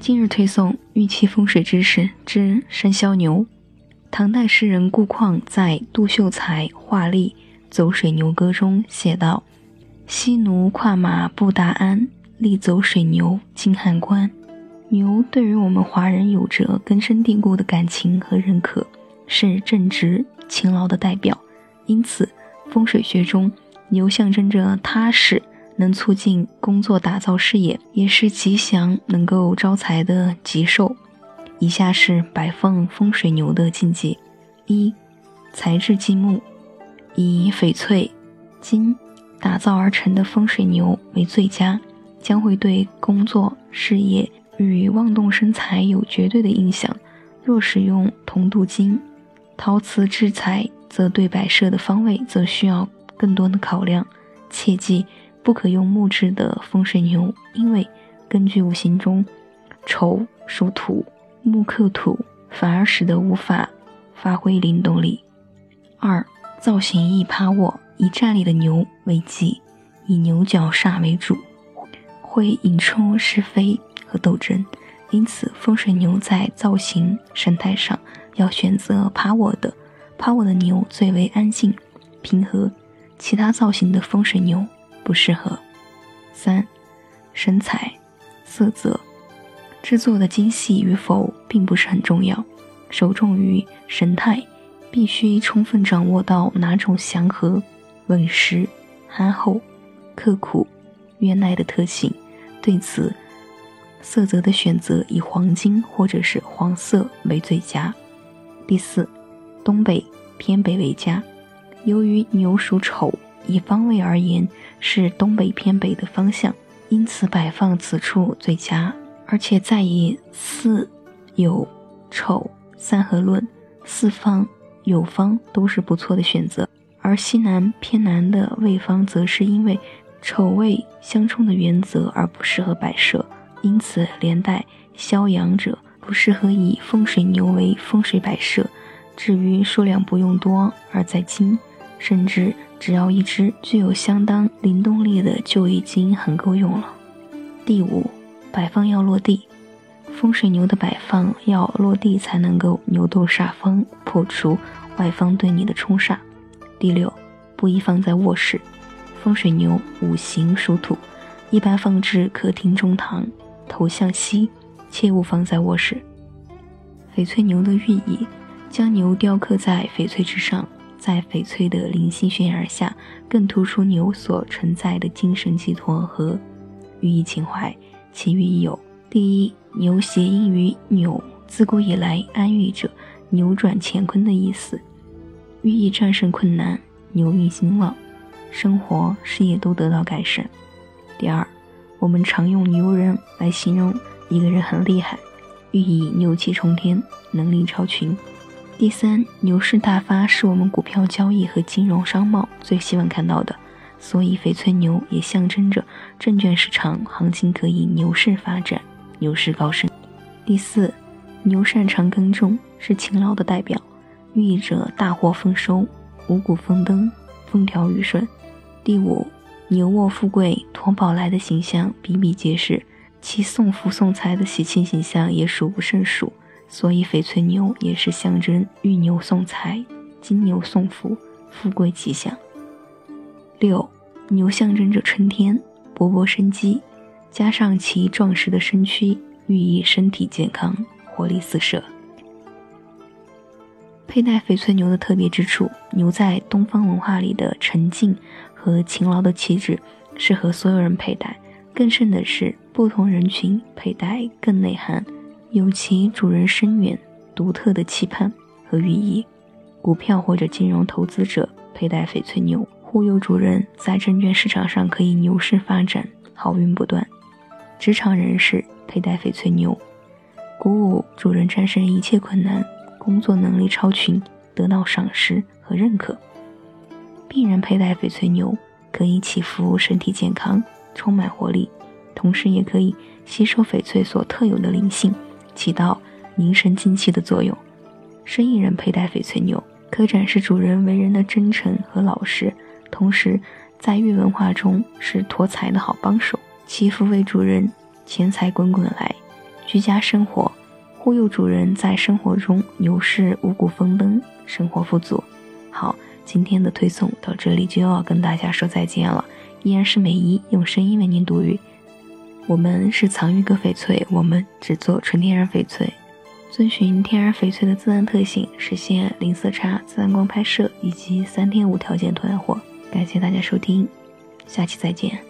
今日推送玉器风水知识之生肖牛。唐代诗人顾况在《杜秀才画历走水牛歌》中写道：“西奴跨马不达鞍，力走水牛进汉关。”牛对于我们华人有着根深蒂固的感情和认可，是正直勤劳的代表。因此，风水学中牛象征着踏实。能促进工作打造事业，也是吉祥，能够招财的吉兽。以下是摆放风水牛的禁忌：一、材质金木，以翡翠、金打造而成的风水牛为最佳，将会对工作、事业与旺动生财有绝对的影响。若使用铜镀金、陶瓷制材，则对摆设的方位则需要更多的考量。切记。不可用木质的风水牛，因为根据五行中，丑属土，木克土，反而使得无法发挥灵动力。二、造型易趴卧，以站立的牛为吉，以牛角煞为主，会引出是非和斗争。因此，风水牛在造型神态上要选择趴卧的，趴卧的牛最为安静平和，其他造型的风水牛。不适合。三、身材、色泽、制作的精细与否并不是很重要，首重于神态，必须充分掌握到哪种祥和、稳实、憨厚、刻苦、冤耐的特性。对此，色泽的选择以黄金或者是黄色为最佳。第四，东北偏北为佳，由于牛属丑。以方位而言，是东北偏北的方向，因此摆放此处最佳。而且再以四、有、丑三合论，四方、有方都是不错的选择。而西南偏南的位方，则是因为丑未相冲的原则而不适合摆设，因此连带消阳者不适合以风水牛为风水摆设。至于数量不用多，而在精。甚至只要一只具有相当灵动力的就已经很够用了。第五，摆放要落地，风水牛的摆放要落地才能够牛斗煞风，破除外方对你的冲煞。第六，不宜放在卧室，风水牛五行属土，一般放置客厅中堂，头向西，切勿放在卧室。翡翠牛的寓意，将牛雕刻在翡翠之上。在翡翠的灵性渲染下，更突出牛所承载的精神寄托和寓意情怀。其寓意有：第一，牛谐音于扭，自古以来安寓着扭转乾坤的意思，寓意战胜困难，牛运兴旺，生活事业都得到改善。第二，我们常用牛人来形容一个人很厉害，寓意牛气冲天，能力超群。第三，牛市大发是我们股票交易和金融商贸最希望看到的，所以翡翠牛也象征着证券市场行情可以牛市发展，牛市高升。第四，牛擅长耕种，是勤劳的代表，寓意着大获丰收、五谷丰登、风调雨顺。第五，牛卧富贵、驮宝来的形象比比皆是，其送福送财的喜庆形象也数不胜数。所以，翡翠牛也是象征玉牛送财、金牛送福、富贵吉祥。六，牛象征着春天勃勃生机，加上其壮实的身躯，寓意身体健康、活力四射。佩戴翡翠牛的特别之处，牛在东方文化里的沉静和勤劳的气质，适合所有人佩戴。更甚的是，不同人群佩戴更内涵。有其主人深远、独特的期盼和寓意。股票或者金融投资者佩戴翡翠牛，忽悠主人在证券市场上可以牛市发展，好运不断。职场人士佩戴翡翠牛，鼓舞主人战胜一切困难，工作能力超群，得到赏识和认可。病人佩戴翡翠牛，可以祈福身体健康，充满活力，同时也可以吸收翡翠所特有的灵性。起到凝神静气的作用。生意人佩戴翡翠牛，可展示主人为人的真诚和老实，同时在玉文化中是托财的好帮手，祈福为主人钱财滚滚来，居家生活，护佑主人在生活中牛市五谷丰登，生活富足。好，今天的推送到这里就要跟大家说再见了。依然是美姨用声音为您读语。我们是藏玉阁翡翠，我们只做纯天然翡翠，遵循天然翡翠的自然特性，实现零色差、自然光拍摄以及三天无条件退换货。感谢大家收听，下期再见。